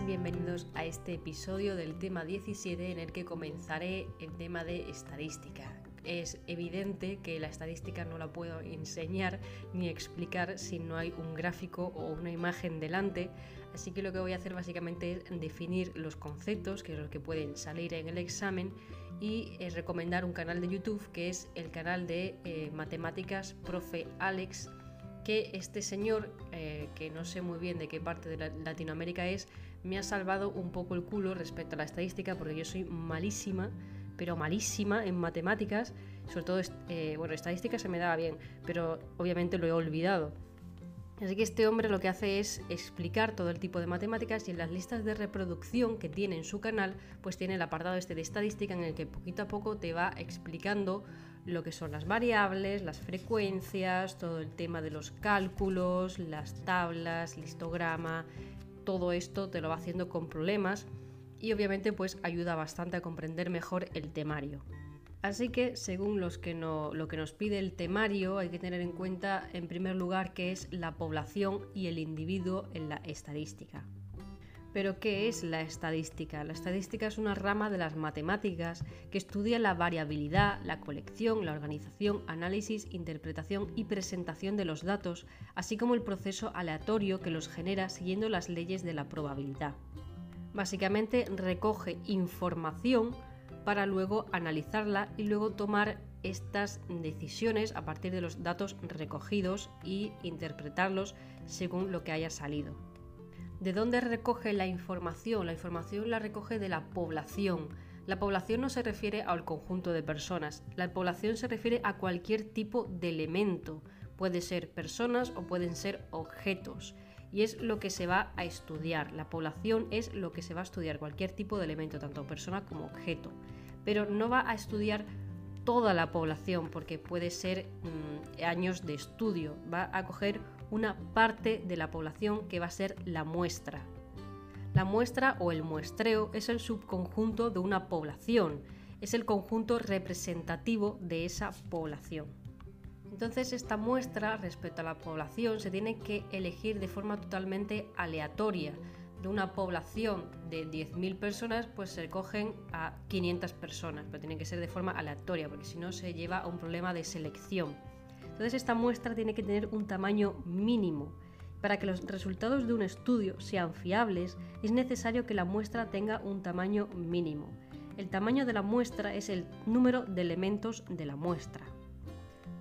bienvenidos a este episodio del tema 17 en el que comenzaré el tema de estadística. Es evidente que la estadística no la puedo enseñar ni explicar si no hay un gráfico o una imagen delante, así que lo que voy a hacer básicamente es definir los conceptos, que es lo que pueden salir en el examen, y eh, recomendar un canal de YouTube que es el canal de eh, matemáticas profe Alex que este señor, eh, que no sé muy bien de qué parte de Latinoamérica es, me ha salvado un poco el culo respecto a la estadística, porque yo soy malísima, pero malísima en matemáticas, sobre todo, eh, bueno, estadística se me daba bien, pero obviamente lo he olvidado. Así que este hombre lo que hace es explicar todo el tipo de matemáticas y en las listas de reproducción que tiene en su canal, pues tiene el apartado este de estadística en el que poquito a poco te va explicando lo que son las variables, las frecuencias, todo el tema de los cálculos, las tablas, listograma, todo esto te lo va haciendo con problemas y obviamente pues ayuda bastante a comprender mejor el temario. Así que, según que lo que nos pide el temario, hay que tener en cuenta, en primer lugar, qué es la población y el individuo en la estadística. Pero, ¿qué es la estadística? La estadística es una rama de las matemáticas que estudia la variabilidad, la colección, la organización, análisis, interpretación y presentación de los datos, así como el proceso aleatorio que los genera siguiendo las leyes de la probabilidad. Básicamente recoge información para luego analizarla y luego tomar estas decisiones a partir de los datos recogidos y interpretarlos según lo que haya salido. ¿De dónde recoge la información? La información la recoge de la población. La población no se refiere al conjunto de personas, la población se refiere a cualquier tipo de elemento. Puede ser personas o pueden ser objetos. Y es lo que se va a estudiar. La población es lo que se va a estudiar, cualquier tipo de elemento, tanto persona como objeto pero no va a estudiar toda la población porque puede ser mm, años de estudio, va a coger una parte de la población que va a ser la muestra. La muestra o el muestreo es el subconjunto de una población, es el conjunto representativo de esa población. Entonces esta muestra respecto a la población se tiene que elegir de forma totalmente aleatoria, de una población de 10.000 personas, pues se cogen a 500 personas, pero tiene que ser de forma aleatoria, porque si no se lleva a un problema de selección. Entonces esta muestra tiene que tener un tamaño mínimo. Para que los resultados de un estudio sean fiables, es necesario que la muestra tenga un tamaño mínimo. El tamaño de la muestra es el número de elementos de la muestra.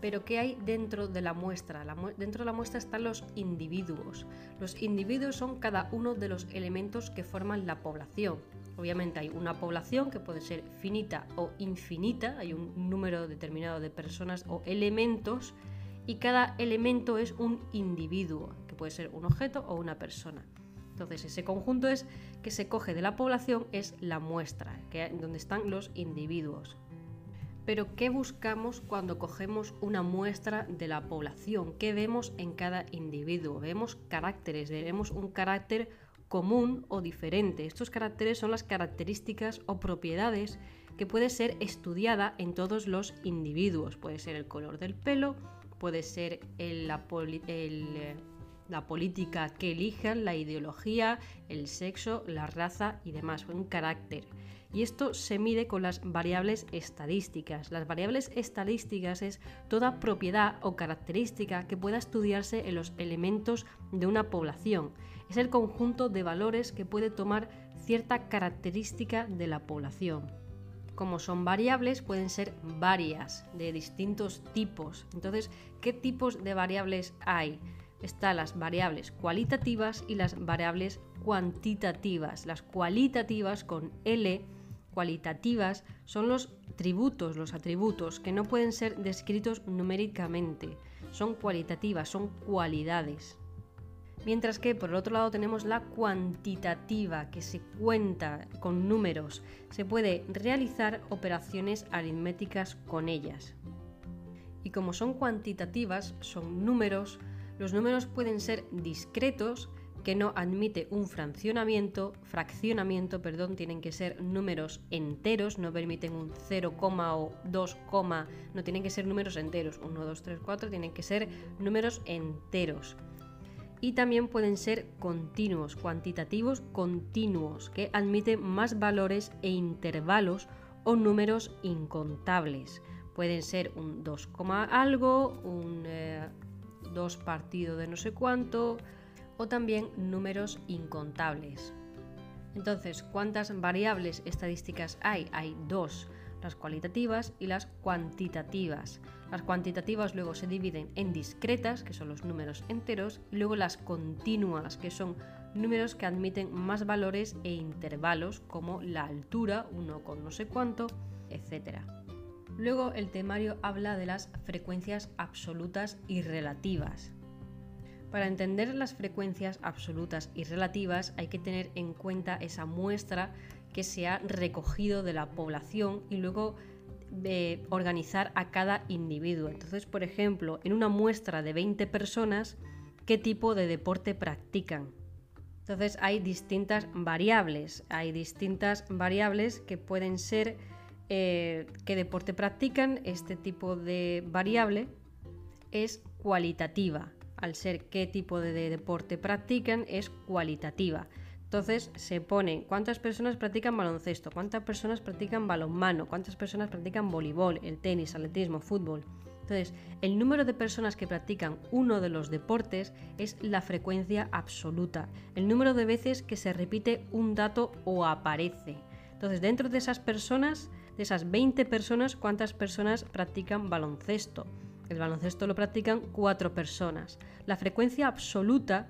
Pero ¿qué hay dentro de la muestra? dentro de la muestra están los individuos. Los individuos son cada uno de los elementos que forman la población. Obviamente hay una población que puede ser finita o infinita, hay un número determinado de personas o elementos y cada elemento es un individuo, que puede ser un objeto o una persona. Entonces ese conjunto es que se coge de la población es la muestra, que donde están los individuos. Pero ¿qué buscamos cuando cogemos una muestra de la población? ¿Qué vemos en cada individuo? Vemos caracteres, vemos un carácter común o diferente. Estos caracteres son las características o propiedades que puede ser estudiada en todos los individuos. Puede ser el color del pelo, puede ser la, eh, la política que elijan, la ideología, el sexo, la raza y demás, un carácter y esto se mide con las variables estadísticas. Las variables estadísticas es toda propiedad o característica que pueda estudiarse en los elementos de una población. Es el conjunto de valores que puede tomar cierta característica de la población. Como son variables, pueden ser varias, de distintos tipos. Entonces, ¿qué tipos de variables hay? Están las variables cualitativas y las variables cuantitativas. Las cualitativas con L cualitativas son los tributos, los atributos, que no pueden ser descritos numéricamente. Son cualitativas, son cualidades. Mientras que por el otro lado tenemos la cuantitativa, que se cuenta con números. Se puede realizar operaciones aritméticas con ellas. Y como son cuantitativas, son números, los números pueden ser discretos, que no admite un fraccionamiento, fraccionamiento, perdón, tienen que ser números enteros, no permiten un 0, o 2, no tienen que ser números enteros, 1, 2, 3, 4, tienen que ser números enteros. Y también pueden ser continuos, cuantitativos continuos, que admiten más valores e intervalos o números incontables. Pueden ser un 2, algo, un 2 eh, partido de no sé cuánto, o también números incontables. Entonces, ¿cuántas variables estadísticas hay? Hay dos, las cualitativas y las cuantitativas. Las cuantitativas luego se dividen en discretas, que son los números enteros, y luego las continuas, que son números que admiten más valores e intervalos, como la altura, uno con no sé cuánto, etc. Luego el temario habla de las frecuencias absolutas y relativas. Para entender las frecuencias absolutas y relativas hay que tener en cuenta esa muestra que se ha recogido de la población y luego organizar a cada individuo. Entonces, por ejemplo, en una muestra de 20 personas, ¿qué tipo de deporte practican? Entonces hay distintas variables, hay distintas variables que pueden ser eh, qué deporte practican, este tipo de variable es cualitativa, al ser qué tipo de deporte practican, es cualitativa. Entonces se pone cuántas personas practican baloncesto, cuántas personas practican balonmano, cuántas personas practican voleibol, el tenis, atletismo, fútbol. Entonces, el número de personas que practican uno de los deportes es la frecuencia absoluta, el número de veces que se repite un dato o aparece. Entonces, dentro de esas personas, de esas 20 personas, ¿cuántas personas practican baloncesto? El baloncesto lo practican cuatro personas. La frecuencia absoluta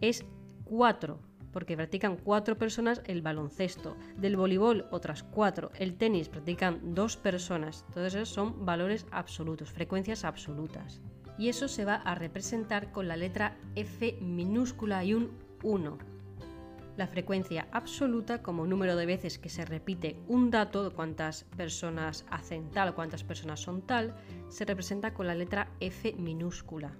es 4, porque practican cuatro personas el baloncesto. Del voleibol otras cuatro. El tenis practican dos personas. Todos esos son valores absolutos, frecuencias absolutas. Y eso se va a representar con la letra F minúscula y un 1. La frecuencia absoluta como número de veces que se repite un dato cuántas personas hacen tal o cuántas personas son tal, se representa con la letra F minúscula.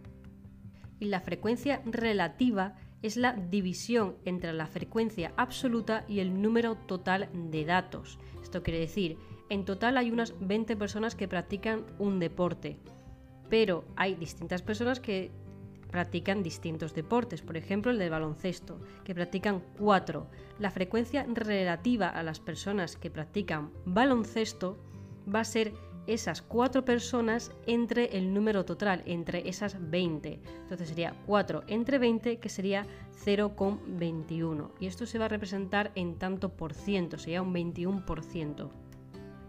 Y la frecuencia relativa es la división entre la frecuencia absoluta y el número total de datos. Esto quiere decir, en total hay unas 20 personas que practican un deporte, pero hay distintas personas que practican distintos deportes, por ejemplo el del baloncesto, que practican cuatro. La frecuencia relativa a las personas que practican baloncesto va a ser esas cuatro personas entre el número total, entre esas 20. Entonces sería 4 entre 20, que sería 0,21. Y esto se va a representar en tanto por ciento, sería un 21%.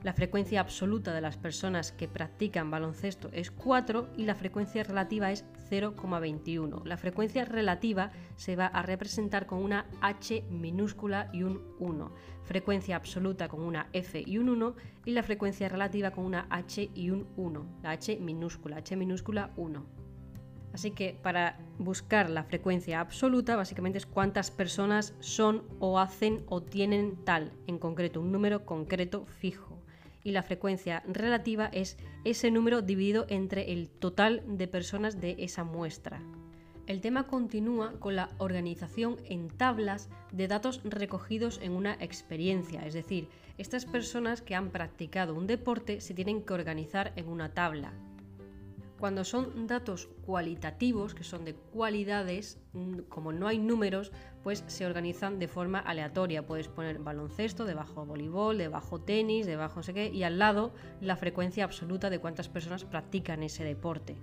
La frecuencia absoluta de las personas que practican baloncesto es 4 y la frecuencia relativa es 0,21. La frecuencia relativa se va a representar con una H minúscula y un 1. Frecuencia absoluta con una F y un 1 y la frecuencia relativa con una H y un 1. La H minúscula, H minúscula 1. Así que para buscar la frecuencia absoluta, básicamente es cuántas personas son o hacen o tienen tal, en concreto, un número concreto fijo y la frecuencia relativa es ese número dividido entre el total de personas de esa muestra. El tema continúa con la organización en tablas de datos recogidos en una experiencia, es decir, estas personas que han practicado un deporte se tienen que organizar en una tabla. Cuando son datos cualitativos, que son de cualidades, mm, como no hay números, pues se organizan de forma aleatoria. Puedes poner baloncesto, debajo voleibol, debajo tenis, debajo no sé qué, y al lado la frecuencia absoluta de cuántas personas practican ese deporte.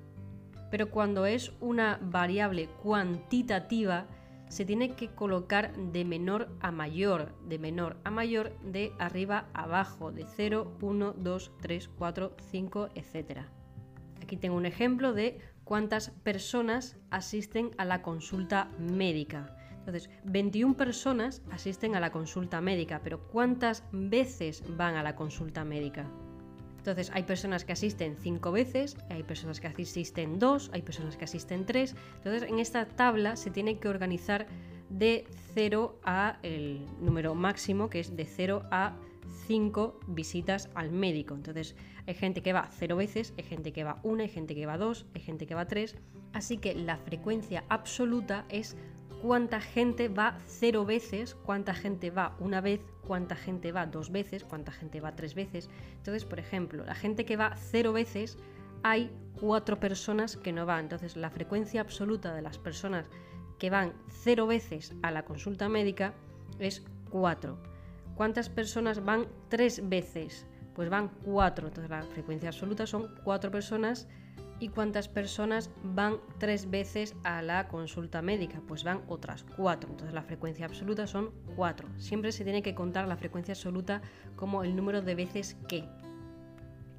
Pero cuando es una variable cuantitativa, se tiene que colocar de menor a mayor, de menor a mayor, de arriba a abajo, de 0, 1, 2, 3, 4, 5, etcétera. Aquí tengo un ejemplo de cuántas personas asisten a la consulta médica. Entonces, 21 personas asisten a la consulta médica, pero ¿cuántas veces van a la consulta médica? Entonces, hay personas que asisten 5 veces, hay personas que asisten 2, hay personas que asisten 3. Entonces, en esta tabla se tiene que organizar de 0 a el número máximo, que es de 0 a 5 visitas al médico. Entonces, hay gente que va 0 veces, hay gente que va 1, hay gente que va 2, hay gente que va 3. Así que la frecuencia absoluta es cuánta gente va 0 veces, cuánta gente va una vez, cuánta gente va dos veces, cuánta gente va tres veces. Entonces, por ejemplo, la gente que va 0 veces, hay 4 personas que no van. Entonces, la frecuencia absoluta de las personas que van cero veces a la consulta médica es 4. ¿Cuántas personas van tres veces? Pues van 4. Entonces la frecuencia absoluta son 4 personas. ¿Y cuántas personas van tres veces a la consulta médica? Pues van otras 4. Entonces la frecuencia absoluta son 4. Siempre se tiene que contar la frecuencia absoluta como el número de veces que.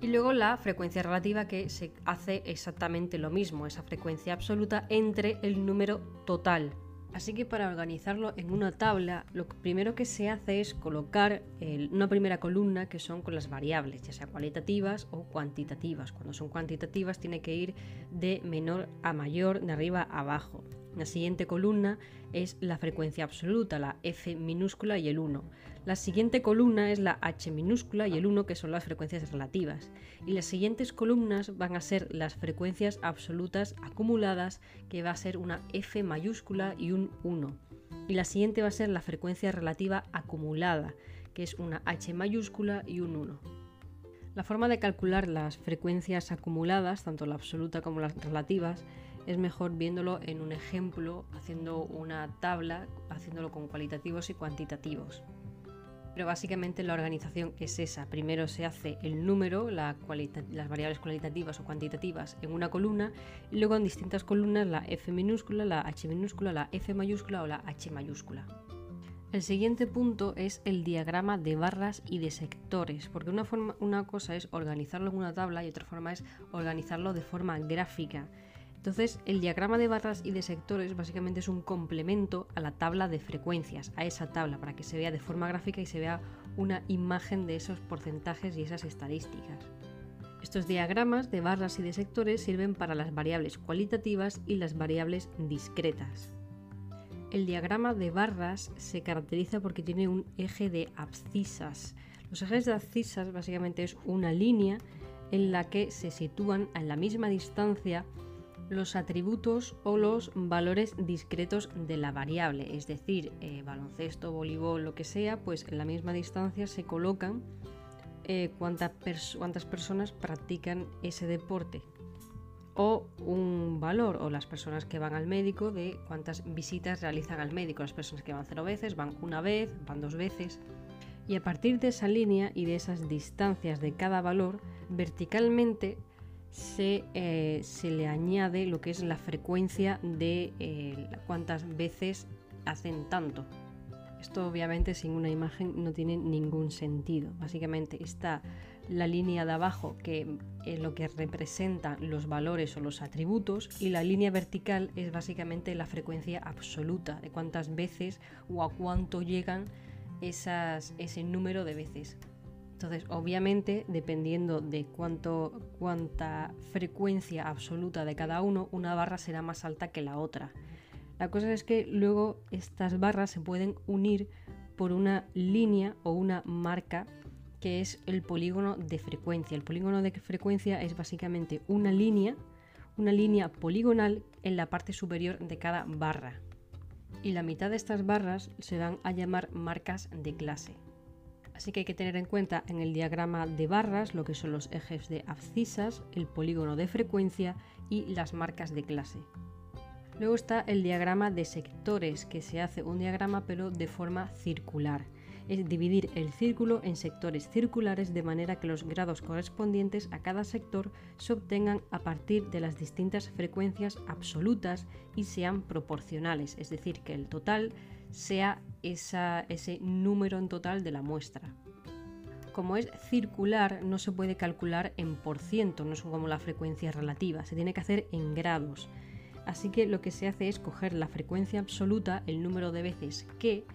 Y luego la frecuencia relativa que se hace exactamente lo mismo, esa frecuencia absoluta entre el número total. Así que para organizarlo en una tabla, lo primero que se hace es colocar una primera columna que son con las variables, ya sea cualitativas o cuantitativas. Cuando son cuantitativas tiene que ir de menor a mayor, de arriba a abajo. La siguiente columna es la frecuencia absoluta, la F minúscula y el 1. La siguiente columna es la H minúscula y el 1, que son las frecuencias relativas. Y las siguientes columnas van a ser las frecuencias absolutas acumuladas, que va a ser una F mayúscula y un 1. Y la siguiente va a ser la frecuencia relativa acumulada, que es una H mayúscula y un 1. La forma de calcular las frecuencias acumuladas, tanto la absoluta como las relativas, es mejor viéndolo en un ejemplo, haciendo una tabla, haciéndolo con cualitativos y cuantitativos. Pero básicamente la organización es esa. Primero se hace el número, las variables cualitativas o cuantitativas en una columna y luego en distintas columnas la F minúscula, la H minúscula, la F mayúscula o la H mayúscula. El siguiente punto es el diagrama de barras y de sectores, porque una, forma, una cosa es organizarlo en una tabla y otra forma es organizarlo de forma gráfica. Entonces, el diagrama de barras y de sectores básicamente es un complemento a la tabla de frecuencias, a esa tabla, para que se vea de forma gráfica y se vea una imagen de esos porcentajes y esas estadísticas. Estos diagramas de barras y de sectores sirven para las variables cualitativas y las variables discretas. El diagrama de barras se caracteriza porque tiene un eje de abscisas. Los ejes de abscisas básicamente es una línea en la que se sitúan a la misma distancia los atributos o los valores discretos de la variable, es decir, eh, baloncesto, voleibol, lo que sea, pues en la misma distancia se colocan eh, cuántas, cuántas personas practican ese deporte o un valor o las personas que van al médico de cuántas visitas realizan al médico. Las personas que van cero veces van una vez, van dos veces. Y a partir de esa línea y de esas distancias de cada valor, verticalmente eh, se, le añade lo que es la frecuencia de eh, cuántas veces hacen tanto. Esto obviamente sin una imagen no tiene ningún sentido. Básicamente está la línea de abajo que es lo que representa los valores o los atributos y la línea vertical es básicamente la frecuencia absoluta de cuántas veces o a cuánto llegan esas, ese número de veces. Entonces, obviamente, dependiendo de cuánta frecuencia absoluta de cada uno, una barra será más alta que la otra. La cosa es que luego estas barras se pueden unir por una línea o una marca que es el polígono de frecuencia. El polígono de frecuencia es básicamente una línea, una línea poligonal en la parte superior de cada barra. Y la mitad de estas barras se dan a llamar marcas de clase. Así que hay que tener en cuenta en el diagrama de barras lo que son los ejes de abscisas, el polígono de frecuencia y las marcas de clase. Luego está el diagrama de sectores, que se hace un diagrama pero de forma circular. Es dividir el círculo en sectores circulares de manera que los grados correspondientes a cada sector se obtengan a partir de las distintas frecuencias absolutas y sean proporcionales, es decir, que el total sea ese número en total de la muestra. Como es circular, no se puede calcular en por ciento, no es como la frecuencia relativa, se tiene que hacer en grados. Así que lo que se hace es coger la frecuencia absoluta, el número de veces que,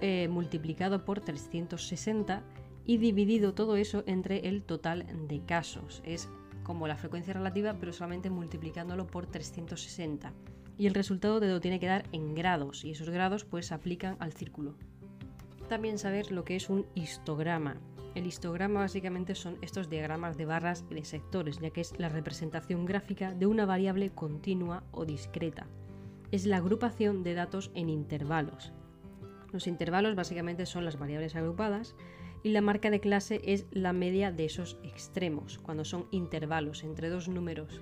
eh, multiplicado por 360 y dividido todo eso entre el total de casos. Es como la frecuencia relativa, pero solamente multiplicándolo por 360 y el resultado te lo tiene que dar en grados y esos grados pues se aplican al círculo. También saber lo que es un histograma. El histograma básicamente son estos diagramas de barras y de sectores, ya que es la representación gráfica de una variable continua o discreta. Es la agrupación de datos en intervalos. Los intervalos básicamente son las variables agrupadas y la marca de clase es la media de esos extremos, cuando son intervalos entre dos números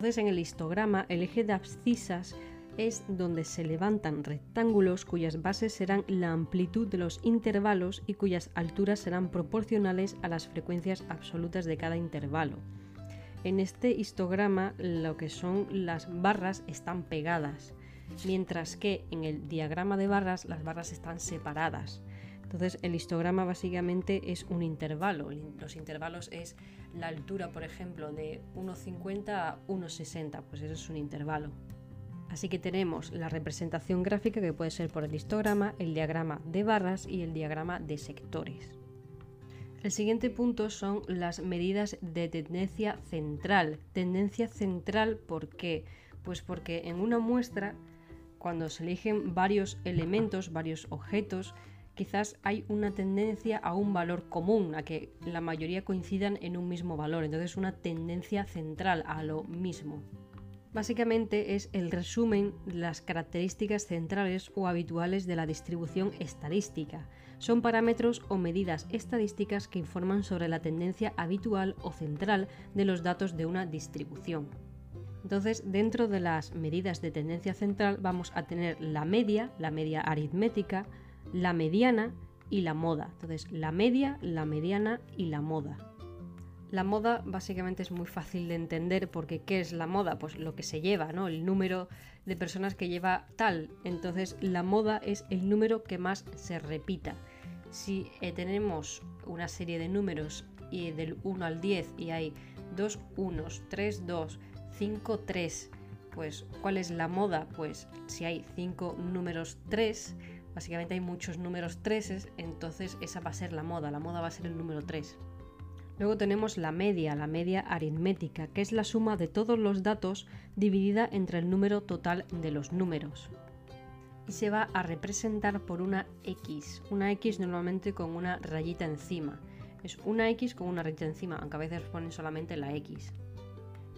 entonces en el histograma el eje de abscisas es donde se levantan rectángulos cuyas bases serán la amplitud de los intervalos y cuyas alturas serán proporcionales a las frecuencias absolutas de cada intervalo. En este histograma lo que son las barras están pegadas, mientras que en el diagrama de barras las barras están separadas. Entonces el histograma básicamente es un intervalo. Los intervalos es la altura, por ejemplo, de 1,50 a 1,60, pues eso es un intervalo. Así que tenemos la representación gráfica que puede ser por el histograma, el diagrama de barras y el diagrama de sectores. El siguiente punto son las medidas de tendencia central. Tendencia central, ¿por qué? Pues porque en una muestra, cuando se eligen varios elementos, varios objetos, quizás hay una tendencia a un valor común, a que la mayoría coincidan en un mismo valor. Entonces, una tendencia central a lo mismo. Básicamente es el resumen de las características centrales o habituales de la distribución estadística. Son parámetros o medidas estadísticas que informan sobre la tendencia habitual o central de los datos de una distribución. Entonces, dentro de las medidas de tendencia central vamos a tener la media, la media aritmética, la mediana y la moda. Entonces, la media, la mediana y la moda. La moda básicamente es muy fácil de entender porque ¿qué es la moda? Pues lo que se lleva, ¿no? El número de personas que lleva tal. Entonces la moda es el número que más se repita. Si eh, tenemos una serie de números y del 1 al 10 y hay 2 unos, 3 2, 5 3, pues ¿cuál es la moda? Pues si hay 5 números 3, básicamente hay muchos números 3, entonces esa va a ser la moda, la moda va a ser el número 3. Luego tenemos la media, la media aritmética, que es la suma de todos los datos dividida entre el número total de los números. Y se va a representar por una X, una X normalmente con una rayita encima. Es una X con una rayita encima, aunque a veces ponen solamente la X.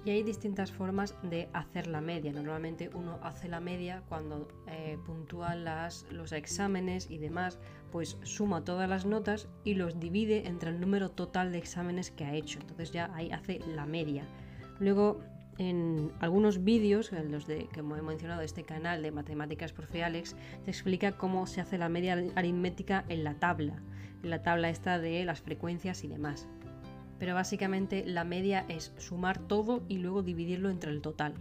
Y hay distintas formas de hacer la media. Normalmente uno hace la media cuando eh, puntúa los exámenes y demás, pues suma todas las notas y los divide entre el número total de exámenes que ha hecho. Entonces ya ahí hace la media. Luego en algunos vídeos, en los de, que hemos mencionado este canal de Matemáticas por Alex, te explica cómo se hace la media aritmética en la tabla, en la tabla esta de las frecuencias y demás pero básicamente la media es sumar todo y luego dividirlo entre el total.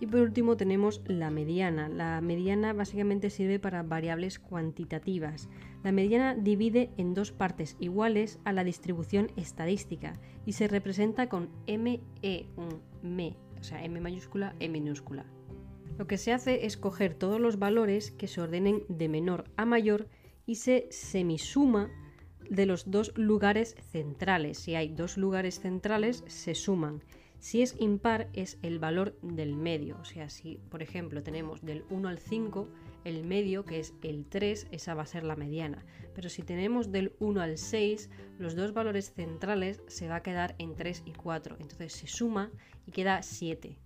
Y por último tenemos la mediana. La mediana básicamente sirve para variables cuantitativas. La mediana divide en dos partes iguales a la distribución estadística y se representa con ME, un ME, o sea, M mayúscula, E minúscula. Lo que se hace es coger todos los valores que se ordenen de menor a mayor y se semisuma de los dos lugares centrales. Si hay dos lugares centrales, se suman. Si es impar, es el valor del medio. O sea, si por ejemplo tenemos del 1 al 5, el medio, que es el 3, esa va a ser la mediana. Pero si tenemos del 1 al 6, los dos valores centrales se va a quedar en 3 y 4. Entonces se suma y queda 7.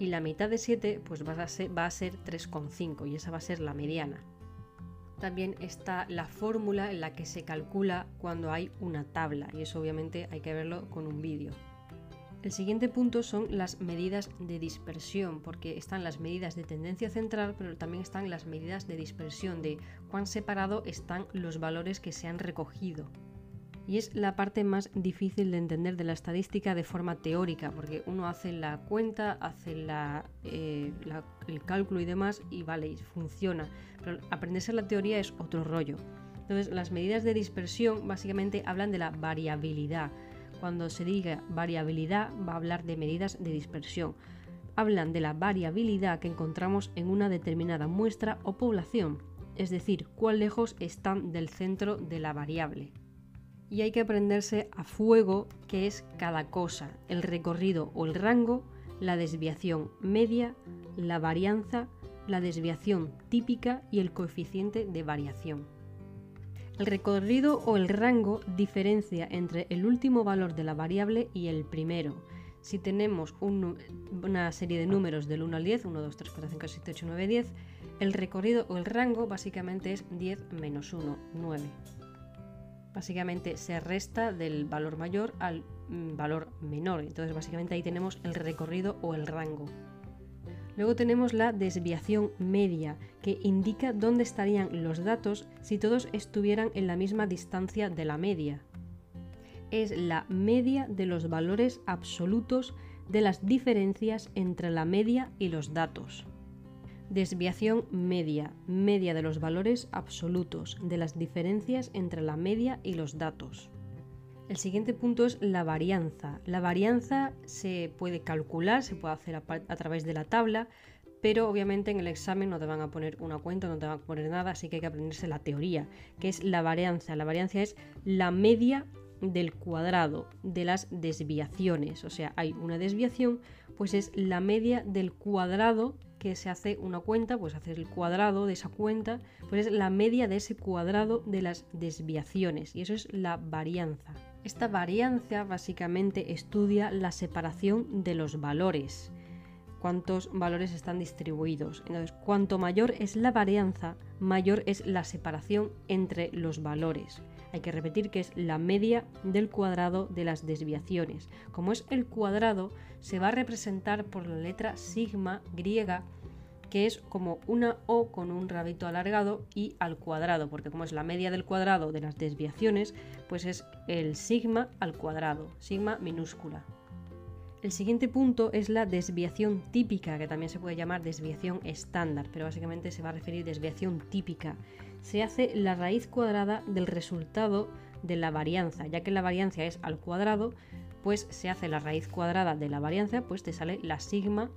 Y la mitad de 7 pues va a ser, va a ser 3,5 y esa va a ser la mediana también está la fórmula en la que se calcula cuando hay una tabla y eso obviamente hay que verlo con un vídeo. El siguiente punto son las medidas de dispersión, porque están las medidas de tendencia central, pero también están las medidas de dispersión, de cuán separado están los valores que se han recogido y es la parte más difícil de entender de la estadística de forma teórica, porque uno hace la cuenta, hace eh, el cálculo y demás y vale, y funciona, pero aprenderse la teoría es otro rollo. Entonces, las medidas de dispersión básicamente hablan de la variabilidad. Cuando se diga variabilidad, va a hablar de medidas de dispersión. Hablan de la variabilidad que encontramos en una determinada muestra o población, es decir, cuán lejos están del centro de la variable y hay que aprenderse a fuego qué es cada cosa, el recorrido o el rango, la desviación media, la varianza, la desviación típica y el coeficiente de variación. El recorrido o el rango diferencia entre el último valor de la variable y el primero. Si tenemos una serie de números del 1 al 10, 1, 2, 3, 4, 5, 6, 7, 8, 9, 10, el recorrido o el rango básicamente es 10 menos 1, 9 básicamente se resta del valor mayor al mm, valor menor. Entonces básicamente ahí tenemos el recorrido o el rango. Luego tenemos la desviación media, que indica dónde estarían los datos si todos estuvieran en la misma distancia de la media. Es la media de los valores absolutos de las diferencias entre la media y los datos. Desviación media, media de los valores absolutos de las diferencias entre la media y los datos. El siguiente punto es la varianza. La varianza se puede calcular, se puede hacer a, través de la tabla, pero obviamente en el examen no te van a poner una cuenta, no te van a poner nada, así que hay que aprenderse la teoría, que es la varianza. La varianza es la media del cuadrado de las desviaciones. O sea, hay una desviación, pues es la media del cuadrado que se hace una cuenta, pues hacer el cuadrado de esa cuenta, pues es la media de ese cuadrado de las desviaciones. Y eso es la varianza. Esta varianza básicamente estudia la separación de los valores, cuántos valores están distribuidos. Entonces, cuanto mayor es la varianza, mayor es la separación entre los valores. Hay que repetir que es la media del cuadrado de las desviaciones. Como es el cuadrado, se va a representar por la letra sigma griega que es como una O con un rabito alargado y al cuadrado, porque como es la media del cuadrado de las desviaciones, pues es el sigma al cuadrado, sigma minúscula. El siguiente punto es la desviación típica, que también se puede llamar desviación estándar, pero básicamente se va a referir a desviación típica. Se hace la raíz cuadrada del resultado de la varianza, ya que la varianza es al cuadrado, pues se hace la raíz cuadrada de la varianza, pues te sale la sigma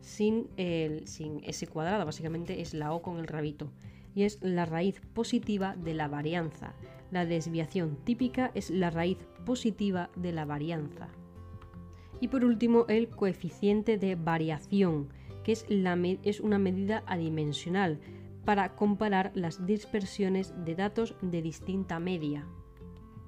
sin, el, sin ese cuadrado, básicamente es la O con el rabito, y es la raíz positiva de la varianza. La desviación típica es la raíz positiva de la varianza. Y por último, el coeficiente de variación, que es, la, es una medida adimensional para comparar las dispersiones de datos de distinta media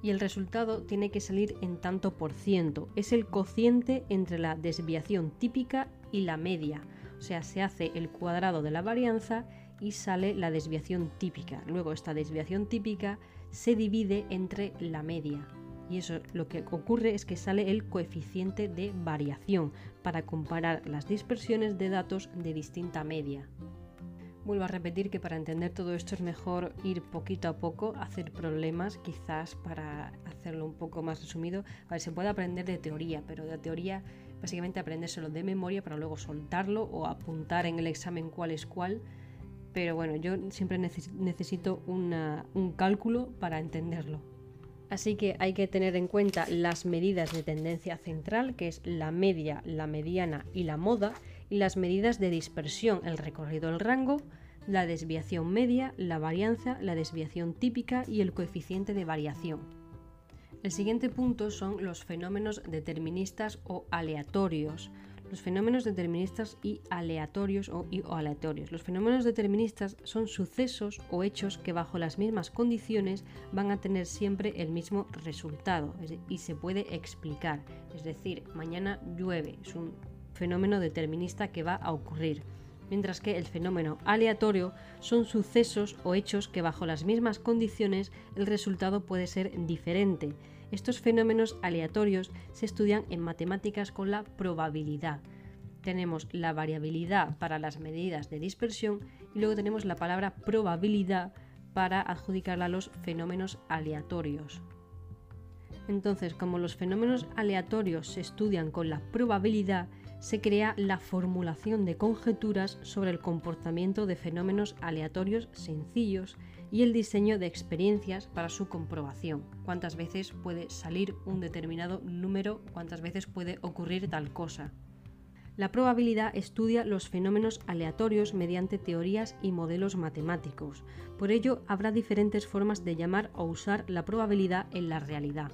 y el resultado tiene que salir en tanto por ciento. Es el cociente entre la desviación típica y la media. O sea, se hace el cuadrado de la varianza y sale la desviación típica. Luego esta desviación típica se divide entre la media. Y eso lo que ocurre es que sale el coeficiente de variación para comparar las dispersiones de datos de distinta media. Vuelvo a repetir que para entender todo esto es mejor ir poquito a poco, hacer problemas, quizás para hacerlo un poco más resumido. Se puede aprender de teoría, pero de teoría básicamente aprendérselo de memoria para luego soltarlo o apuntar en el examen cuál es cuál. Pero bueno, yo siempre necesito un cálculo para entenderlo. Así que hay que tener en cuenta las medidas de tendencia central, que es la media, la mediana y la moda, y las medidas de dispersión, el recorrido del rango, la desviación media, la varianza, la desviación típica y el coeficiente de variación. El siguiente punto son los fenómenos deterministas o aleatorios. Los fenómenos deterministas y aleatorios o, aleatorios. Los fenómenos deterministas son sucesos o hechos que bajo las mismas condiciones van a tener siempre el mismo resultado y se puede explicar. Es decir, mañana llueve, es un fenómeno determinista que va a ocurrir mientras que el fenómeno aleatorio son sucesos o hechos que bajo las mismas condiciones el resultado puede ser diferente. Estos fenómenos aleatorios se estudian en matemáticas con la probabilidad. Tenemos la variabilidad para las medidas de dispersión y luego tenemos la palabra probabilidad para adjudicarla a los fenómenos aleatorios. Entonces, como los fenómenos aleatorios se estudian con la probabilidad, se crea la formulación de conjeturas sobre el comportamiento de fenómenos aleatorios sencillos y el diseño de experiencias para su comprobación. Cuántas veces puede salir un determinado número, cuántas veces puede ocurrir tal cosa. La probabilidad estudia los fenómenos aleatorios mediante teorías y modelos matemáticos. Por ello, habrá diferentes formas de llamar o usar la probabilidad en la realidad.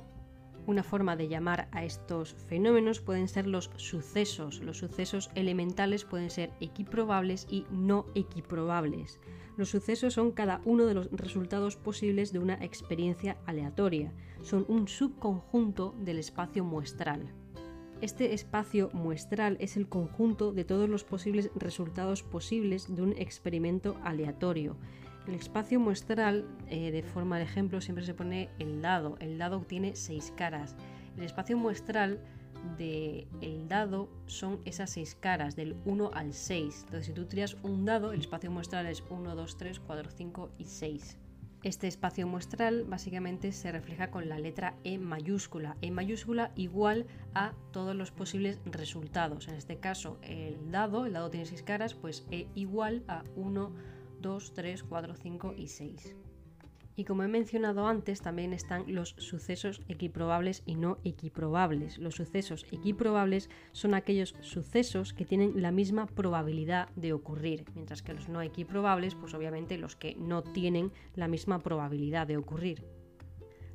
Una forma de llamar a estos fenómenos pueden ser los sucesos. Los sucesos elementales pueden ser equiprobables y no equiprobables. Los sucesos son cada uno de los resultados posibles de una experiencia aleatoria. Son un subconjunto del espacio muestral. Este espacio muestral es el conjunto de todos los posibles resultados posibles de un experimento aleatorio. El espacio muestral, eh, de forma de ejemplo, siempre se pone el dado. El dado tiene seis caras. El espacio muestral del dado son esas seis caras, del 1 al 6. Entonces, si tú tiras un dado, el espacio muestral es 1, 2, 3, 4, 5 y 6. Este espacio muestral básicamente se refleja con la letra E mayúscula. E mayúscula igual a todos los posibles resultados. En este caso, el dado, el dado tiene 6 caras, pues E igual a 1, 2, 3, 4, 5 y 6. Y como he mencionado antes, también están los sucesos equiprobables y no equiprobables. Los sucesos equiprobables son aquellos sucesos que tienen la misma probabilidad de ocurrir, mientras que los no equiprobables, pues obviamente los que no tienen la misma probabilidad de ocurrir.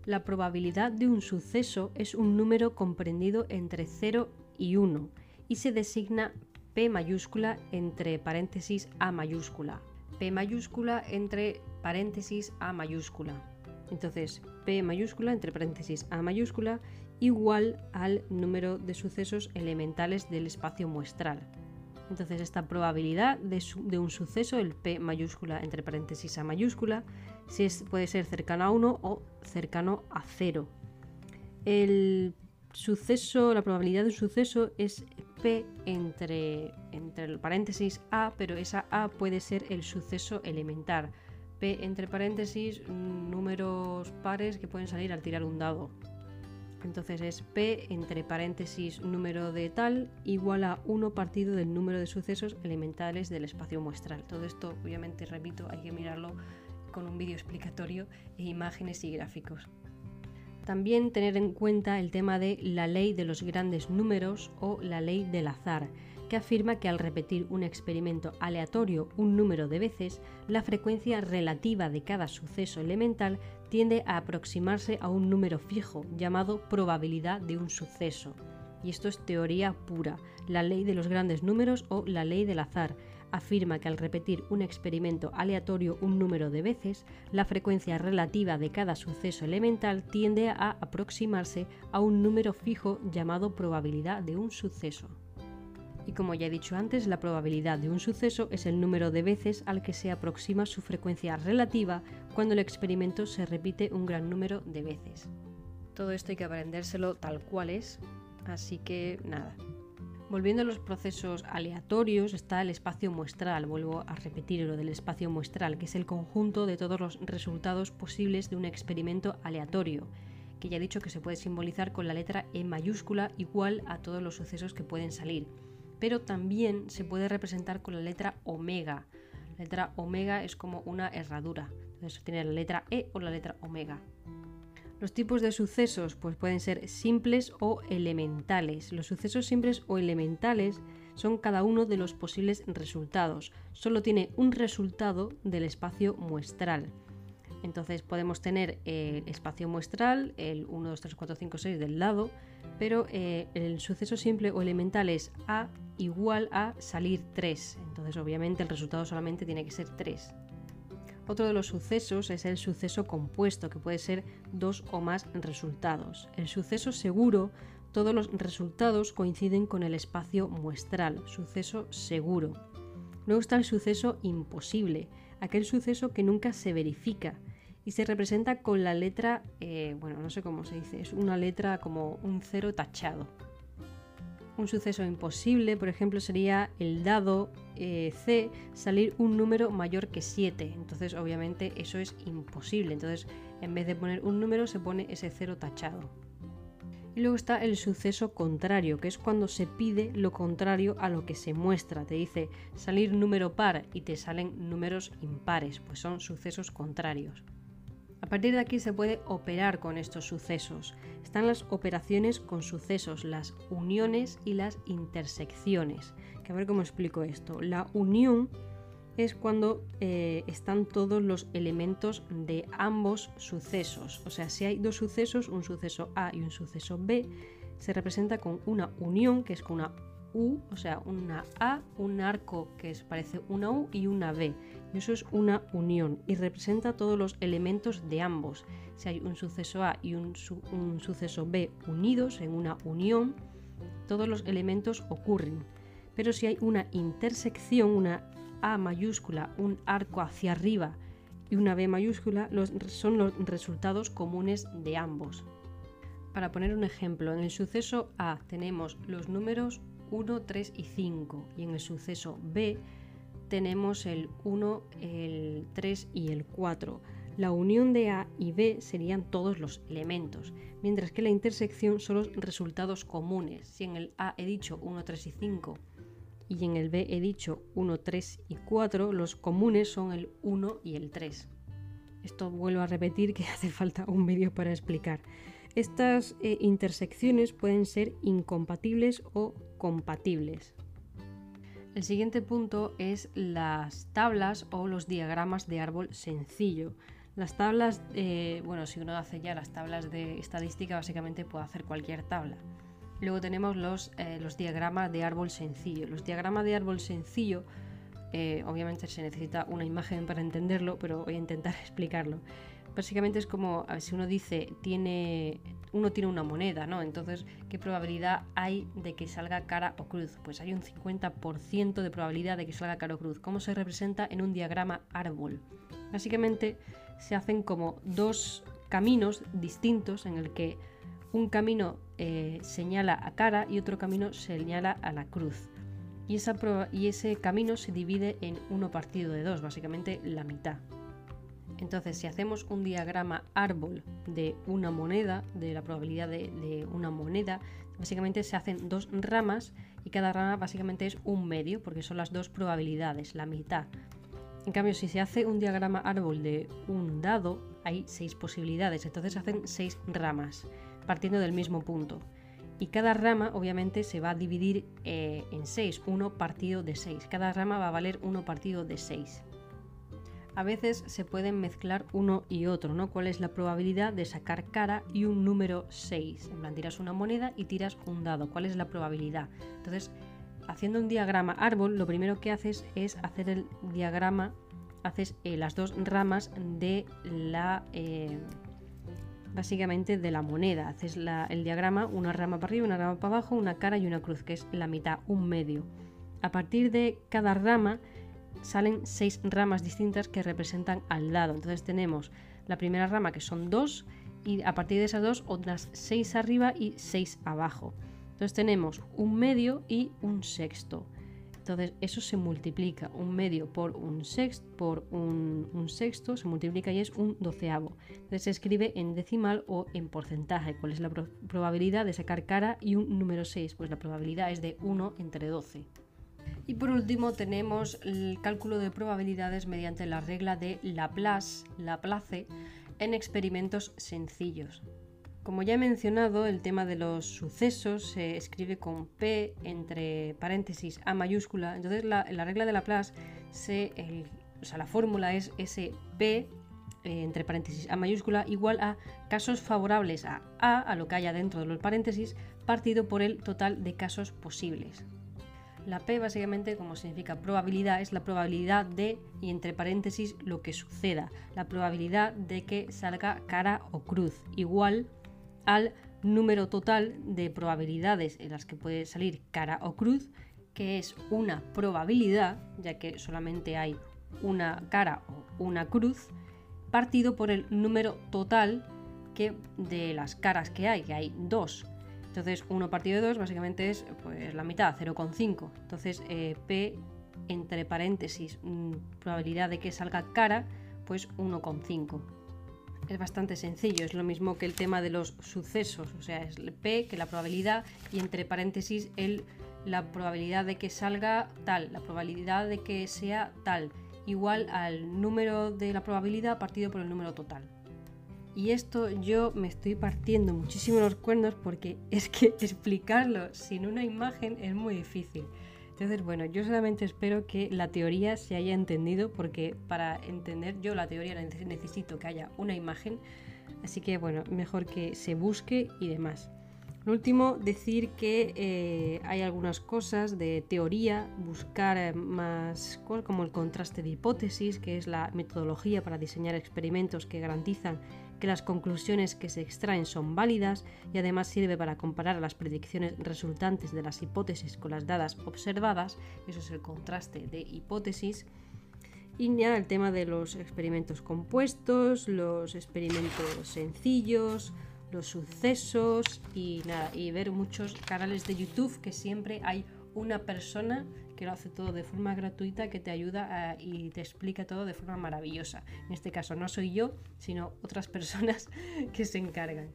La probabilidad de un suceso es un número comprendido entre 0 y 1 y se designa P mayúscula entre paréntesis A mayúscula, P mayúscula entre paréntesis A mayúscula. Entonces, P mayúscula entre paréntesis A mayúscula igual al número de sucesos elementales del espacio muestral. Entonces, esta probabilidad de, un suceso, el P mayúscula entre paréntesis A mayúscula, si puede ser cercano a 1 o cercano a 0. El suceso, la probabilidad de un suceso es P entre, entre el paréntesis A, pero esa A puede ser el suceso elemental. P entre paréntesis, números pares que pueden salir al tirar un dado. Entonces es P entre paréntesis número de tal igual a 1 partido del número de sucesos elementales del espacio muestral. Todo esto, obviamente, repito, hay que mirarlo con un vídeo explicatorio e imágenes y gráficos. También tener en cuenta el tema de la ley de los grandes números o la ley del azar, que afirma que al repetir un experimento aleatorio un número de veces, la frecuencia relativa de cada suceso elemental tiende a aproximarse a un número fijo llamado probabilidad de un suceso. Y esto es teoría pura, la ley de los grandes números o la ley del azar, afirma que al repetir un experimento aleatorio un número de veces, la frecuencia relativa de cada suceso elemental tiende a aproximarse a un número fijo llamado probabilidad de un suceso. Y como ya he dicho antes, la probabilidad de un suceso es el número de veces al que se aproxima su frecuencia relativa cuando el experimento se repite un gran número de veces. Todo esto hay que aprendérselo tal cual es, así que nada, Volviendo a los procesos aleatorios está el espacio muestral, vuelvo a repetir lo del espacio muestral, que es el conjunto de todos los resultados posibles de un experimento aleatorio, que ya he dicho que se puede simbolizar con la letra E mayúscula igual a todos los sucesos que pueden salir, pero también se puede representar con la letra omega. La letra omega es como una herradura, entonces tiene la letra E o la letra omega. Los tipos de sucesos pues pueden ser simples o elementales. Los sucesos simples o elementales son cada uno de los posibles resultados. Solo tiene un resultado del espacio muestral. Entonces podemos tener el espacio muestral, el 1, 2, 3, 4, 5, 6 del lado, pero eh, el suceso simple o elemental es A igual a salir 3. Entonces obviamente el resultado solamente tiene que ser 3. Otro de los sucesos es el suceso compuesto, que puede ser dos o más resultados. El suceso seguro, todos los resultados coinciden con el espacio muestral, suceso seguro. Luego está el suceso imposible, aquel suceso que nunca se verifica y se representa con la letra, eh, bueno, no sé cómo se dice, es una letra como un cero tachado. Un suceso imposible, por ejemplo, sería el dado eh, C salir un número mayor que 7. Entonces, obviamente, eso es imposible. Entonces, en vez de poner un número, se pone ese cero tachado. Y luego está el suceso contrario, que es cuando se pide lo contrario a lo que se muestra. Te dice salir número par y te salen números impares, pues son sucesos contrarios. A partir de aquí se puede operar con estos sucesos. Están las operaciones con sucesos, las uniones y las intersecciones. Que a ver cómo explico esto. La unión es cuando eh, están todos los elementos de ambos sucesos. O sea, si hay dos sucesos, un suceso A y un suceso B, se representa con una unión, que es con una U, o sea, una A, un arco que parece una U y una B. Y eso es una unión y representa todos los elementos de ambos. Si hay un suceso A y un, un suceso B unidos en una unión, todos los elementos ocurren. Pero si hay una intersección, una A mayúscula, un arco hacia arriba y una B mayúscula, los, son los resultados comunes de ambos. Para poner un ejemplo, en el suceso A tenemos los números 1, 3 y 5 y en el suceso B tenemos el 1, el 3 y el 4. La unión de A y B serían todos los elementos, mientras que la intersección son los resultados comunes. Si en el A he dicho 1, 3 y 5 y en el B he dicho 1, 3 y 4, los comunes son el 1 y el 3. Esto vuelvo a repetir que hace falta un vídeo para explicar. Estas eh, intersecciones pueden ser incompatibles o compatibles. El siguiente punto es las tablas o los diagramas de árbol sencillo. Las tablas, eh, bueno, si uno hace ya las tablas de estadística, básicamente puede hacer cualquier tabla. Luego tenemos los, eh, los diagramas de árbol sencillo. Los diagramas de árbol sencillo, eh, obviamente se necesita una imagen para entenderlo, pero voy a intentar explicarlo. Básicamente es como, a ver, si uno dice, tiene, uno tiene una moneda, ¿no? Entonces, ¿qué probabilidad hay de que salga cara o cruz? Pues hay un 50% de probabilidad de que salga cara o cruz. ¿Cómo se representa en un diagrama árbol? Básicamente, se hacen como dos caminos distintos en el que un camino eh, señala a cara y otro camino señala a la cruz. Y, esa y ese camino se divide en uno partido de dos, básicamente la mitad. Entonces, si hacemos un diagrama árbol de una moneda, de la probabilidad de, una moneda, básicamente se hacen dos ramas y cada rama básicamente es un medio, porque son las dos probabilidades, la mitad. En cambio, si se hace un diagrama árbol de un dado, hay seis posibilidades, entonces se hacen seis ramas, partiendo del mismo punto. Y cada rama, obviamente, se va a dividir eh, en seis, uno partido de seis. Cada rama va a valer uno partido de seis. A veces se pueden mezclar uno y otro, ¿no? ¿Cuál es la probabilidad de sacar cara y un número 6? En plan, tiras una moneda y tiras un dado. ¿Cuál es la probabilidad? Entonces, haciendo un diagrama árbol, lo primero que haces es hacer el diagrama, haces eh, las dos ramas de la... Eh, básicamente de la moneda. Haces el diagrama, una rama para arriba, una rama para abajo, una cara y una cruz, que es la mitad, un medio. A partir de cada rama salen seis ramas distintas que representan al lado. Entonces tenemos la primera rama que son dos y a partir de esas dos otras seis arriba y seis abajo. Entonces tenemos un medio y un sexto. Entonces eso se multiplica, un medio por un sexto, por un, sexto se multiplica y es un doceavo. Entonces se escribe en decimal o en porcentaje. ¿Cuál es la probabilidad de sacar cara y un número 6? Pues la probabilidad es de 1 entre 12. Y por último tenemos el cálculo de probabilidades mediante la regla de Laplace, Laplace en experimentos sencillos. Como ya he mencionado, el tema de los sucesos se escribe con P entre paréntesis A mayúscula. Entonces la, regla de Laplace, se, o sea, la fórmula es ese P eh, entre paréntesis A mayúscula igual a casos favorables a A, a lo que haya dentro de los paréntesis, partido por el total de casos posibles. La P básicamente, como significa probabilidad, es la probabilidad de, y entre paréntesis, lo que suceda. La probabilidad de que salga cara o cruz, igual al número total de probabilidades en las que puede salir cara o cruz, que es una probabilidad, ya que solamente hay una cara o una cruz, partido por el número total que de las caras que hay, que hay dos. Entonces, 1 partido de 2 básicamente es pues, la mitad, 0,5. Entonces, eh, P entre paréntesis, mm, probabilidad de que salga cara, pues 1,5 es bastante sencillo, es lo mismo que el tema de los sucesos, o sea, es el P que la probabilidad y entre paréntesis el, la probabilidad de que salga tal, la probabilidad de que sea tal, igual al número de la probabilidad partido por el número total. Y esto yo me estoy partiendo muchísimo los cuernos porque es que explicarlo sin una imagen es muy difícil. Entonces, bueno, yo solamente espero que la teoría se haya entendido porque para entender yo la teoría necesito que haya una imagen, así que bueno, mejor que se busque y demás. Lo último, decir que eh, hay algunas cosas de teoría, buscar eh, más cosas como el contraste de hipótesis, que es la metodología para diseñar experimentos que garantizan que las conclusiones que se extraen son válidas y además sirve para comparar las predicciones resultantes de las hipótesis con las dadas observadas, eso es el contraste de hipótesis. Y ya el tema de los experimentos compuestos, los experimentos sencillos, los sucesos y nada, y ver muchos canales de YouTube que siempre hay una persona que lo hace todo de forma gratuita, que te ayuda y te explica todo de forma maravillosa. En este caso no soy yo, sino otras personas que se encargan.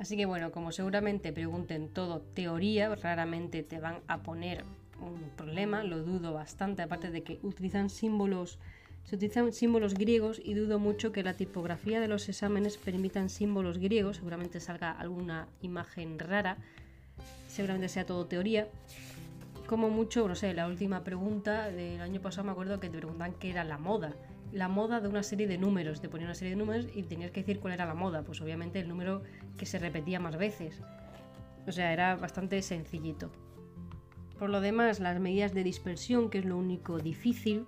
Así que bueno, como seguramente pregunten todo teoría, raramente te van a poner un problema, lo dudo bastante, aparte de que utilizan símbolos, se utilizan símbolos griegos y dudo mucho que la tipografía de los exámenes permitan símbolos griegos, seguramente salga alguna imagen rara, seguramente sea todo teoría. Como mucho, no sé, la última pregunta del año pasado me acuerdo que te preguntan qué era la moda. La moda de una serie de números, te ponía una serie de números y tenías que decir cuál era la moda, pues obviamente el número que se repetía más veces. O sea, era bastante sencillito. Por lo demás, las medidas de dispersión, que es lo único difícil.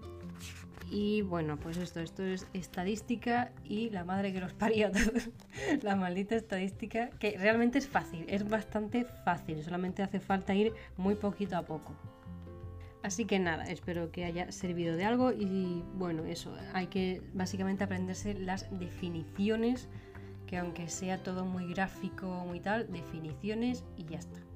Y bueno, pues esto, esto es estadística y la madre que los parió todos. la maldita estadística, que realmente es fácil, es bastante fácil, solamente hace falta ir muy poquito a poco. Así que nada, espero que haya servido de algo y bueno, eso, hay que básicamente aprenderse las definiciones, que aunque sea todo muy gráfico, muy tal, definiciones y ya está.